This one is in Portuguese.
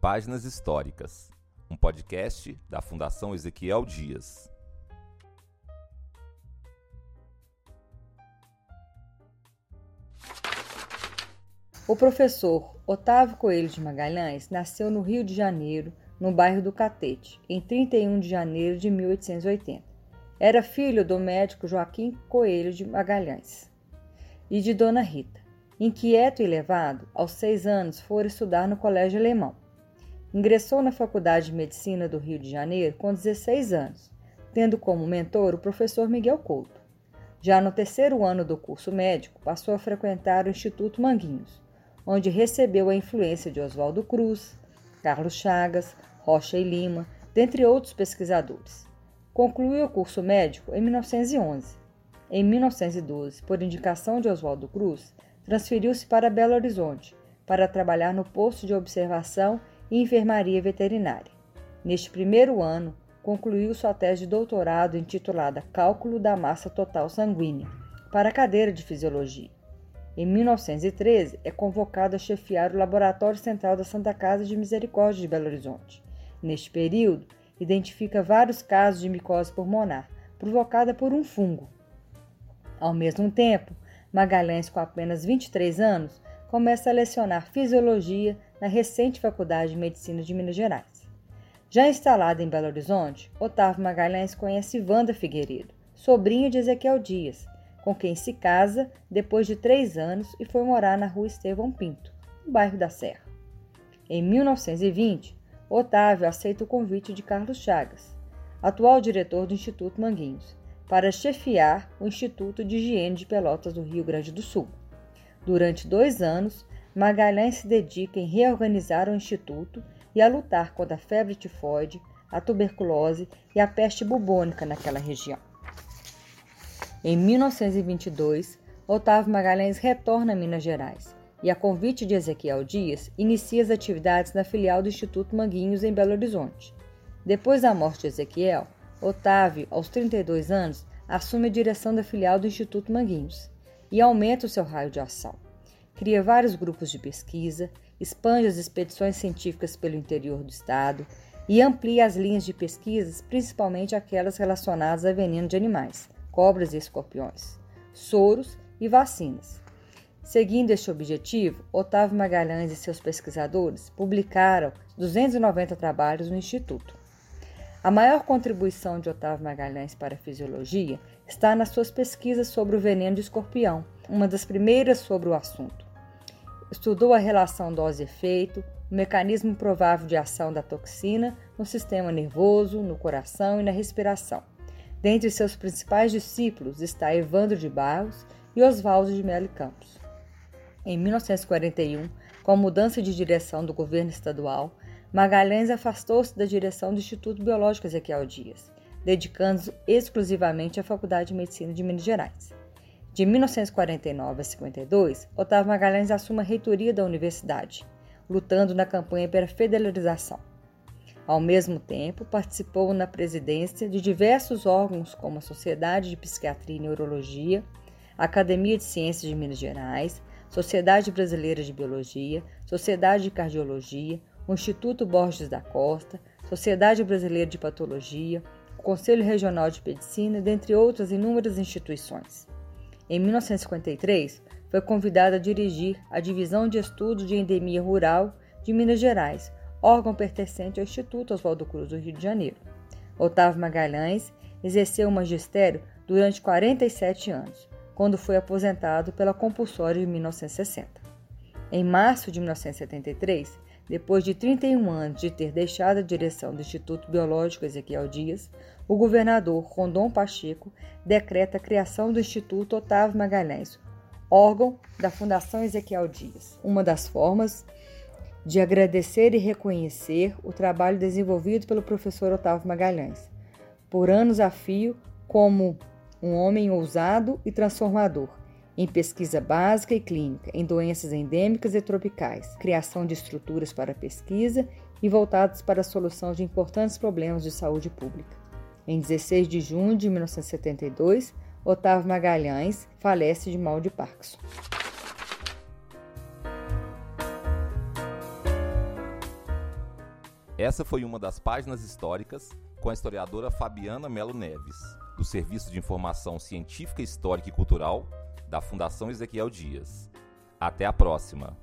Páginas Históricas, um podcast da Fundação Ezequiel Dias. O professor Otávio Coelho de Magalhães nasceu no Rio de Janeiro, no bairro do Catete, em 31 de janeiro de 1880. Era filho do médico Joaquim Coelho de Magalhães e de Dona Rita. Inquieto e levado, aos seis anos fora estudar no colégio alemão. Ingressou na Faculdade de Medicina do Rio de Janeiro com 16 anos, tendo como mentor o professor Miguel Couto. Já no terceiro ano do curso médico, passou a frequentar o Instituto Manguinhos, onde recebeu a influência de Oswaldo Cruz, Carlos Chagas, Rocha e Lima, dentre outros pesquisadores. Concluiu o curso médico em 1911. Em 1912, por indicação de Oswaldo Cruz, transferiu-se para Belo Horizonte para trabalhar no posto de observação e enfermaria veterinária. Neste primeiro ano, concluiu sua tese de doutorado intitulada Cálculo da Massa Total Sanguínea, para a cadeira de Fisiologia. Em 1913, é convocado a chefiar o Laboratório Central da Santa Casa de Misericórdia de Belo Horizonte. Neste período, identifica vários casos de micose pulmonar, provocada por um fungo. Ao mesmo tempo, Magalhães, com apenas 23 anos, começa a lecionar fisiologia na recente Faculdade de Medicina de Minas Gerais. Já instalado em Belo Horizonte, Otávio Magalhães conhece Wanda Figueiredo, sobrinha de Ezequiel Dias, com quem se casa depois de três anos e foi morar na rua Estevão Pinto, no bairro da Serra. Em 1920, Otávio aceita o convite de Carlos Chagas, atual diretor do Instituto Manguinhos, para chefiar o Instituto de Higiene de Pelotas do Rio Grande do Sul. Durante dois anos, Magalhães se dedica em reorganizar o Instituto e a lutar contra a febre tifoide, a tuberculose e a peste bubônica naquela região. Em 1922, Otávio Magalhães retorna a Minas Gerais e, a convite de Ezequiel Dias, inicia as atividades na filial do Instituto Manguinhos em Belo Horizonte. Depois da morte de Ezequiel, Otávio, aos 32 anos, assume a direção da filial do Instituto Manguinhos e aumenta o seu raio de ação. Cria vários grupos de pesquisa, expande as expedições científicas pelo interior do estado e amplia as linhas de pesquisas, principalmente aquelas relacionadas a veneno de animais, cobras e escorpiões, soros e vacinas. Seguindo este objetivo, Otávio Magalhães e seus pesquisadores publicaram 290 trabalhos no Instituto. A maior contribuição de Otávio Magalhães para a fisiologia está nas suas pesquisas sobre o veneno de escorpião, uma das primeiras sobre o assunto. Estudou a relação dose-efeito, o mecanismo provável de ação da toxina no sistema nervoso, no coração e na respiração. Dentre seus principais discípulos está Evandro de Barros e Oswaldo de Melo Campos. Em 1941, com a mudança de direção do governo estadual, Magalhães afastou-se da direção do Instituto Biológico Ezequiel Dias, dedicando-se exclusivamente à Faculdade de Medicina de Minas Gerais. De 1949 a 52, Otávio Magalhães assume a reitoria da universidade, lutando na campanha pela federalização. Ao mesmo tempo, participou na presidência de diversos órgãos como a Sociedade de Psiquiatria e Neurologia, a Academia de Ciências de Minas Gerais, Sociedade Brasileira de Biologia, Sociedade de Cardiologia, o Instituto Borges da Costa, Sociedade Brasileira de Patologia, o Conselho Regional de Medicina, dentre outras inúmeras instituições. Em 1953, foi convidado a dirigir a Divisão de Estudos de Endemia Rural de Minas Gerais, órgão pertencente ao Instituto Oswaldo Cruz do Rio de Janeiro. Otávio Magalhães exerceu o magistério durante 47 anos, quando foi aposentado pela compulsória de 1960. Em março de 1973, depois de 31 anos de ter deixado a direção do Instituto Biológico Ezequiel Dias, o governador Rondon Pacheco decreta a criação do Instituto Otávio Magalhães, órgão da Fundação Ezequiel Dias. Uma das formas de agradecer e reconhecer o trabalho desenvolvido pelo professor Otávio Magalhães, por anos a fio como um homem ousado e transformador, em pesquisa básica e clínica, em doenças endêmicas e tropicais, criação de estruturas para pesquisa e voltadas para a solução de importantes problemas de saúde pública. Em 16 de junho de 1972, Otávio Magalhães falece de mal de Parkinson. Essa foi uma das páginas históricas com a historiadora Fabiana Melo Neves, do Serviço de Informação Científica, Histórica e Cultural da Fundação Ezequiel Dias. Até a próxima!